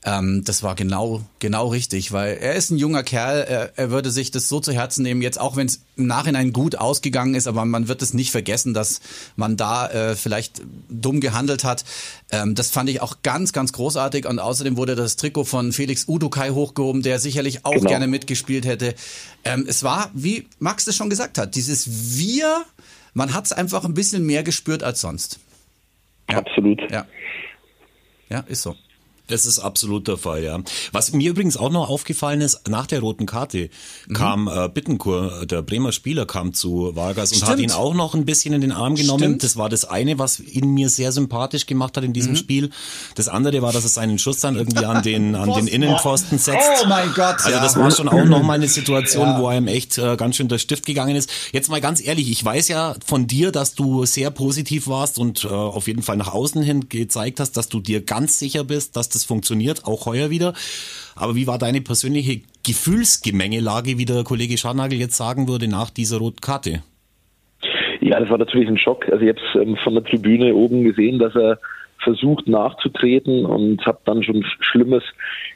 Ähm, das war genau, genau richtig, weil er ist ein junger Kerl, er, er würde sich das so zu Herzen nehmen, jetzt auch wenn es im Nachhinein gut ausgegangen ist, aber man wird es nicht vergessen, dass man da äh, vielleicht dumm gehandelt hat. Ähm, das fand ich auch ganz, ganz großartig und außerdem wurde das Trikot von Felix Udukai hochgehoben, der sicherlich auch genau. gerne mitgespielt hätte. Ähm, es war, wie Max es schon gesagt hat, dieses Wir, man hat es einfach ein bisschen mehr gespürt als sonst. Ja. Absolut. Ja. Ja, ist so. Das ist absolut der Fall, ja. Was mir übrigens auch noch aufgefallen ist, nach der roten Karte mhm. kam äh, Bittenkur, der Bremer Spieler, kam zu Vargas und hat ihn auch noch ein bisschen in den Arm genommen. Stimmt. Das war das eine, was ihn mir sehr sympathisch gemacht hat in diesem mhm. Spiel. Das andere war, dass er seinen Schuss dann irgendwie an den, an den Innenpfosten setzt. Oh mein Gott. Also das war schon auch noch mal eine Situation, ja. wo einem echt äh, ganz schön der Stift gegangen ist. Jetzt mal ganz ehrlich, ich weiß ja von dir, dass du sehr positiv warst und äh, auf jeden Fall nach außen hin gezeigt hast, dass du dir ganz sicher bist, dass das funktioniert, auch heuer wieder. Aber wie war deine persönliche Gefühlsgemengelage, wie der Kollege Scharnagel jetzt sagen würde, nach dieser roten Karte? Ja, das war natürlich ein Schock. Also ich habe es ähm, von der Tribüne oben gesehen, dass er versucht nachzutreten und habe dann schon Schlimmes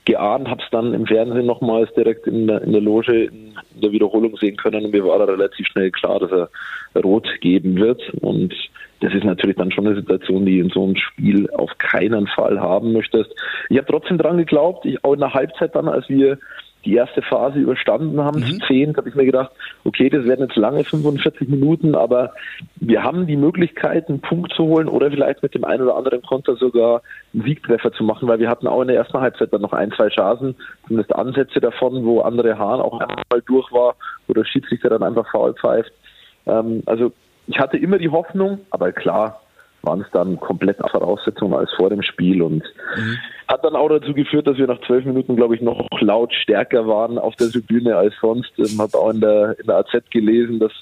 geahnt, habe es dann im Fernsehen nochmals direkt in der, in der Loge in, der Wiederholung sehen können und mir war da relativ schnell klar, dass er rot geben wird und das ist natürlich dann schon eine Situation, die in so einem Spiel auf keinen Fall haben möchtest. Ich habe trotzdem dran geglaubt, ich, auch in der Halbzeit dann, als wir die erste Phase überstanden haben, mhm. zu zehn, habe ich mir gedacht, okay, das werden jetzt lange 45 Minuten, aber wir haben die Möglichkeit, einen Punkt zu holen oder vielleicht mit dem einen oder anderen Konter sogar einen Siegtreffer zu machen, weil wir hatten auch in der ersten Halbzeit dann noch ein, zwei Chancen, zumindest Ansätze davon, wo andere Hahn auch einmal durch war, wo der Schiedsrichter dann einfach faul pfeift. Ähm, also ich hatte immer die Hoffnung, aber klar waren es dann komplett Voraussetzungen als vor dem Spiel und mhm. hat dann auch dazu geführt, dass wir nach zwölf Minuten, glaube ich, noch laut stärker waren auf der Tribüne als sonst. Ich ähm, habe auch in der, in der AZ gelesen, dass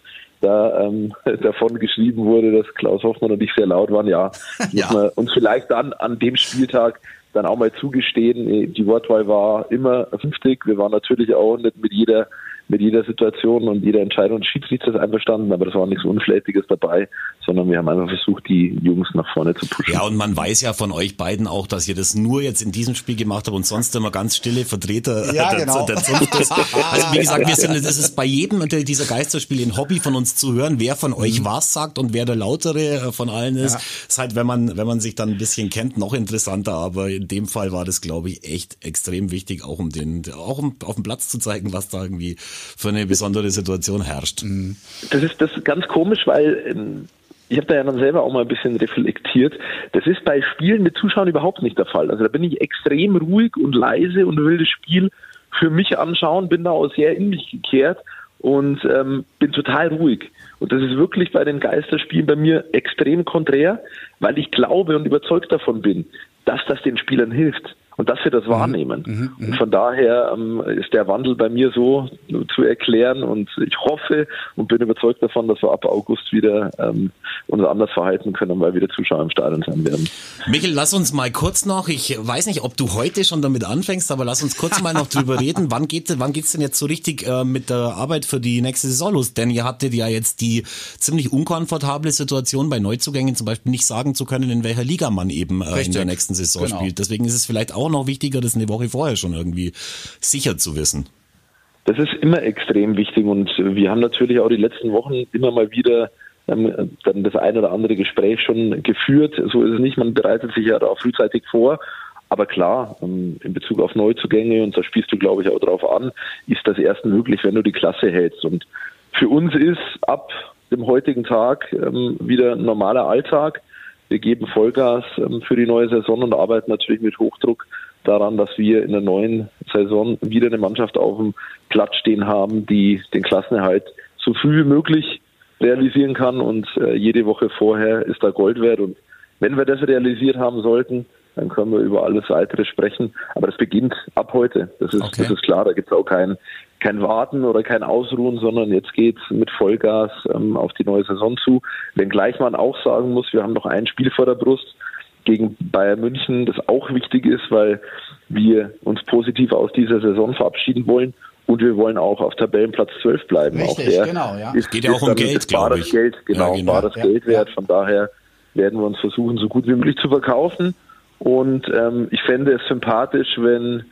da ähm, davon geschrieben wurde, dass Klaus Hoffmann und ich sehr laut waren. Ja, ja. man uns vielleicht dann an dem Spieltag dann auch mal zugestehen. Die Wortwahl war immer 50. Wir waren natürlich auch nicht mit jeder mit jeder Situation und jeder Entscheidung des Schiedsrichters einverstanden, aber das war nichts Unflätiges dabei, sondern wir haben einfach versucht, die Jungs nach vorne zu pushen. Ja, und man weiß ja von euch beiden auch, dass ihr das nur jetzt in diesem Spiel gemacht habt und sonst immer ganz stille Vertreter ja, der, genau. der Zunft ist. Also wie gesagt, wir sind, das ist bei jedem dieser Geisterspiele ein Hobby von uns zu hören, wer von euch mhm. was sagt und wer der lautere äh, von allen ist. Ja. Ist halt, wenn man, wenn man sich dann ein bisschen kennt, noch interessanter, aber in dem Fall war das, glaube ich, echt extrem wichtig, auch um den, auch um auf dem Platz zu zeigen, was da irgendwie für eine besondere Situation herrscht. Mhm. Das ist das ganz komisch, weil ähm, ich habe da ja dann selber auch mal ein bisschen reflektiert. Das ist bei Spielen mit Zuschauern überhaupt nicht der Fall. Also da bin ich extrem ruhig und leise und will das Spiel für mich anschauen, bin da auch sehr in mich gekehrt und ähm, bin total ruhig. Und das ist wirklich bei den Geisterspielen bei mir extrem konträr, weil ich glaube und überzeugt davon bin, dass das den Spielern hilft und dass wir das mhm. wahrnehmen. Mhm, und von daher ähm, ist der Wandel bei mir so zu erklären und ich hoffe und bin überzeugt davon, dass wir ab August wieder ähm, uns anders verhalten können, weil wieder Zuschauer im Stadion sein werden. Michael, lass uns mal kurz noch, ich weiß nicht, ob du heute schon damit anfängst, aber lass uns kurz mal noch drüber reden. Wann geht wann geht's denn jetzt so richtig äh, mit der Arbeit für die nächste Saison los? Denn ihr hattet ja jetzt die ziemlich unkomfortable Situation bei Neuzugängen zum Beispiel nicht sagen zu können, in welcher Liga man eben äh, in der nächsten Saison genau. spielt. Deswegen ist es vielleicht auch noch wichtiger, das eine Woche vorher schon irgendwie sicher zu wissen. Das ist immer extrem wichtig und wir haben natürlich auch die letzten Wochen immer mal wieder ähm, dann das ein oder andere Gespräch schon geführt. So ist es nicht, man bereitet sich ja auch frühzeitig vor. Aber klar, ähm, in Bezug auf Neuzugänge, und da spielst du, glaube ich, auch darauf an, ist das erst möglich, wenn du die Klasse hältst. Und für uns ist ab dem heutigen Tag ähm, wieder ein normaler Alltag. Wir geben Vollgas für die neue Saison und arbeiten natürlich mit Hochdruck daran, dass wir in der neuen Saison wieder eine Mannschaft auf dem Platz stehen haben, die den Klassenerhalt so früh wie möglich realisieren kann und äh, jede Woche vorher ist da Gold wert und wenn wir das realisiert haben sollten, dann können wir über alles weitere sprechen. Aber das beginnt ab heute. Das ist, okay. das ist klar. Da gibt es auch kein, kein Warten oder kein Ausruhen, sondern jetzt geht's mit Vollgas ähm, auf die neue Saison zu. Wenngleich man auch sagen muss, wir haben noch ein Spiel vor der Brust gegen Bayern München, das auch wichtig ist, weil wir uns positiv aus dieser Saison verabschieden wollen und wir wollen auch auf Tabellenplatz 12 bleiben. Richtig, auch der genau, ja. Es geht ja auch um Geld, glaube ich. Geld, genau, ja, genau. bares ja, Geld wert. Von daher werden wir uns versuchen, so gut wie möglich zu verkaufen Und ähm, ich fände es sympathisch, wenn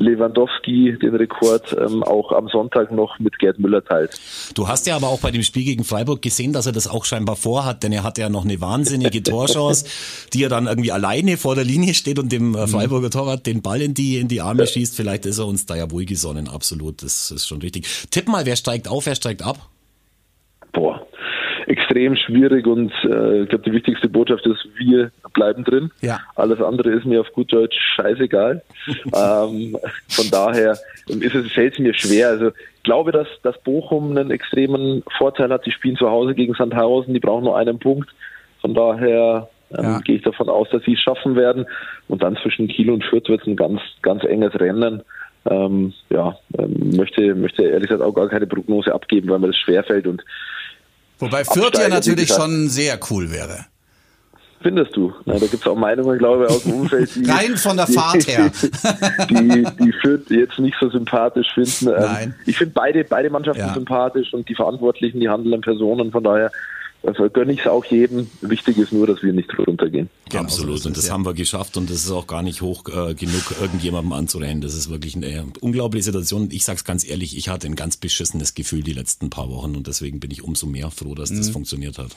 Lewandowski den Rekord ähm, auch am Sonntag noch mit Gerd Müller teilt. Du hast ja aber auch bei dem Spiel gegen Freiburg gesehen, dass er das auch scheinbar vorhat, denn er hatte ja noch eine wahnsinnige Torchance, die er dann irgendwie alleine vor der Linie steht und dem äh, Freiburger Torwart den Ball in die, in die Arme ja. schießt. Vielleicht ist er uns da ja wohlgesonnen, absolut. Das ist schon richtig. Tipp mal, wer steigt auf, wer steigt ab? Extrem schwierig und äh, ich glaube, die wichtigste Botschaft ist, wir bleiben drin. Ja. Alles andere ist mir auf gut Deutsch scheißegal. ähm, von daher ist es, fällt es mir schwer. Also ich glaube, dass, dass Bochum einen extremen Vorteil hat. Die spielen zu Hause gegen Sandhausen, die brauchen nur einen Punkt. Von daher ähm, ja. gehe ich davon aus, dass sie es schaffen werden. Und dann zwischen Kiel und Fürth wird es ein ganz, ganz enges Rennen. Ähm, ja, ähm, möchte, möchte ehrlich gesagt auch gar keine Prognose abgeben, weil mir das schwerfällt und Wobei Fürth ja natürlich schon sehr cool wäre. Findest du? Na, da gibt es auch Meinungen, glaube ich, aus dem Umfeld, die, Rein von der Fahrt die, her. die, die Fürth jetzt nicht so sympathisch finden. Ähm, Nein. Ich finde beide, beide Mannschaften ja. sympathisch und die Verantwortlichen, die handelnden Personen. Von daher gönne ich es auch jedem. Wichtig ist nur, dass wir nicht runtergehen. Genau, Absolut. Und das ja. haben wir geschafft und das ist auch gar nicht hoch äh, genug, irgendjemandem anzurennen. Das ist wirklich eine äh, unglaubliche Situation. Ich sag's ganz ehrlich, ich hatte ein ganz beschissenes Gefühl die letzten paar Wochen und deswegen bin ich umso mehr froh, dass das mhm. funktioniert hat.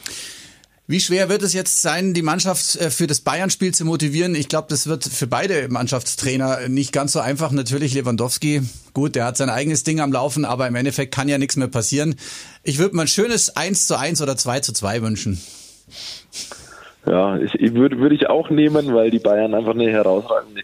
Wie schwer wird es jetzt sein, die Mannschaft äh, für das Bayern-Spiel zu motivieren? Ich glaube, das wird für beide Mannschaftstrainer nicht ganz so einfach. Natürlich Lewandowski, gut, der hat sein eigenes Ding am Laufen, aber im Endeffekt kann ja nichts mehr passieren. Ich würde mir ein schönes 1 zu 1 oder 2 zu 2 wünschen. Ja, ich, würde würde ich auch nehmen, weil die Bayern einfach eine herausragende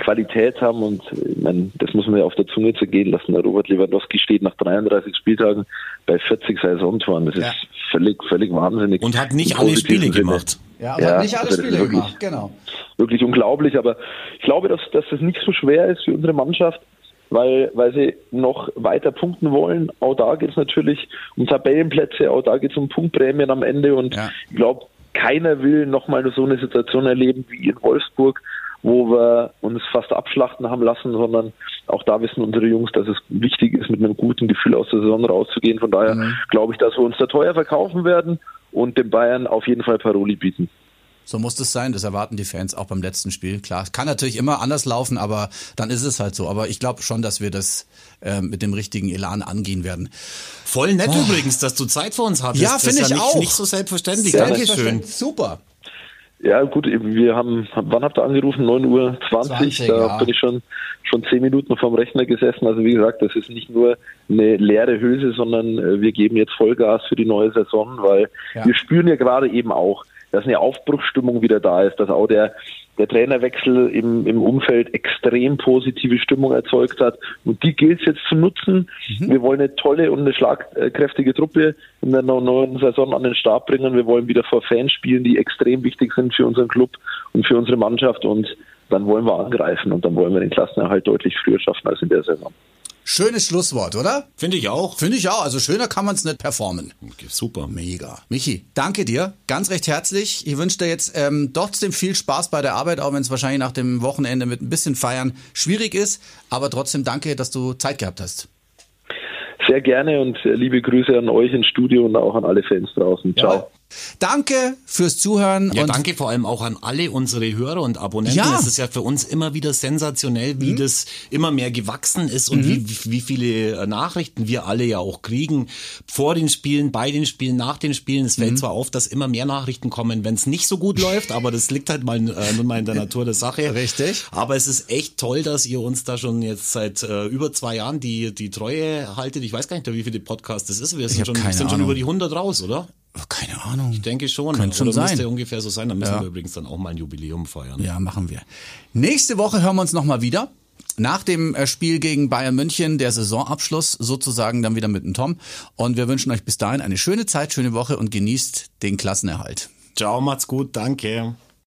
Qualität haben und ich meine, das muss man ja auf der Zunge zergehen lassen. Der Robert Lewandowski steht nach 33 Spieltagen bei 40 Saisontoren. Das ja. ist völlig, völlig wahnsinnig. Und hat nicht alle Spiele Sinne. gemacht. Ja, und ja, hat nicht alle also Spiele wirklich, gemacht, genau. Wirklich unglaublich, aber ich glaube, dass, dass das nicht so schwer ist für unsere Mannschaft, weil, weil sie noch weiter punkten wollen. Auch da geht es natürlich um Tabellenplätze, auch da geht es um Punktprämien am Ende und ja. ich glaube, keiner will nochmal so eine Situation erleben wie in Wolfsburg, wo wir uns fast abschlachten haben lassen, sondern auch da wissen unsere Jungs, dass es wichtig ist, mit einem guten Gefühl aus der Saison rauszugehen. Von daher mhm. glaube ich, dass wir uns da teuer verkaufen werden und den Bayern auf jeden Fall Paroli bieten. So muss es sein, das erwarten die Fans auch beim letzten Spiel. Klar, es kann natürlich immer anders laufen, aber dann ist es halt so. Aber ich glaube schon, dass wir das äh, mit dem richtigen Elan angehen werden. Voll nett oh. übrigens, dass du Zeit für uns hattest. Ja, finde ich ja nicht, auch. Nicht so selbstverständlich. Dankeschön. Super. Ja, gut, wir haben, wann habt ihr angerufen? 9 Uhr 20. 20 da ja. bin ich schon, schon 10 Minuten vorm Rechner gesessen. Also wie gesagt, das ist nicht nur eine leere Hülse, sondern äh, wir geben jetzt Vollgas für die neue Saison, weil ja. wir spüren ja gerade eben auch, dass eine Aufbruchsstimmung wieder da ist, dass auch der, der Trainerwechsel im, im Umfeld extrem positive Stimmung erzeugt hat. Und die gilt es jetzt zu nutzen. Mhm. Wir wollen eine tolle und eine schlagkräftige Truppe in der neuen Saison an den Start bringen. Wir wollen wieder vor Fans spielen, die extrem wichtig sind für unseren Club und für unsere Mannschaft. Und dann wollen wir angreifen und dann wollen wir den Klassenerhalt deutlich früher schaffen als in der Saison. Schönes Schlusswort, oder? Finde ich auch. Finde ich auch. Also schöner kann man es nicht performen. Okay, super. Mega. Michi, danke dir. Ganz recht herzlich. Ich wünsche dir jetzt ähm, trotzdem viel Spaß bei der Arbeit, auch wenn es wahrscheinlich nach dem Wochenende mit ein bisschen Feiern schwierig ist. Aber trotzdem danke, dass du Zeit gehabt hast. Sehr gerne und liebe Grüße an euch ins Studio und auch an alle Fans draußen. Ciao. Ja. Danke fürs Zuhören. Ja, danke vor allem auch an alle unsere Hörer und Abonnenten. Ja. Es ist ja für uns immer wieder sensationell, wie mhm. das immer mehr gewachsen ist und mhm. wie, wie viele äh, Nachrichten wir alle ja auch kriegen. Vor den Spielen, bei den Spielen, nach den Spielen. Es fällt mhm. zwar auf, dass immer mehr Nachrichten kommen, wenn es nicht so gut läuft, aber das liegt halt mal äh, nun mal in der Natur der Sache. Richtig. Aber es ist echt toll, dass ihr uns da schon jetzt seit äh, über zwei Jahren die, die Treue haltet. Ich weiß gar nicht, wie viele Podcasts das ist. Wir sind, schon, sind schon über die 100 raus, oder? Keine Ahnung. Ich denke schon. Könnte schon sein. müsste ungefähr so sein. Dann müssen ja. wir übrigens dann auch mal ein Jubiläum feiern. Ja, machen wir. Nächste Woche hören wir uns nochmal wieder. Nach dem äh, Spiel gegen Bayern München, der Saisonabschluss sozusagen dann wieder mit dem Tom. Und wir wünschen euch bis dahin eine schöne Zeit, schöne Woche und genießt den Klassenerhalt. Ciao, macht's gut, danke.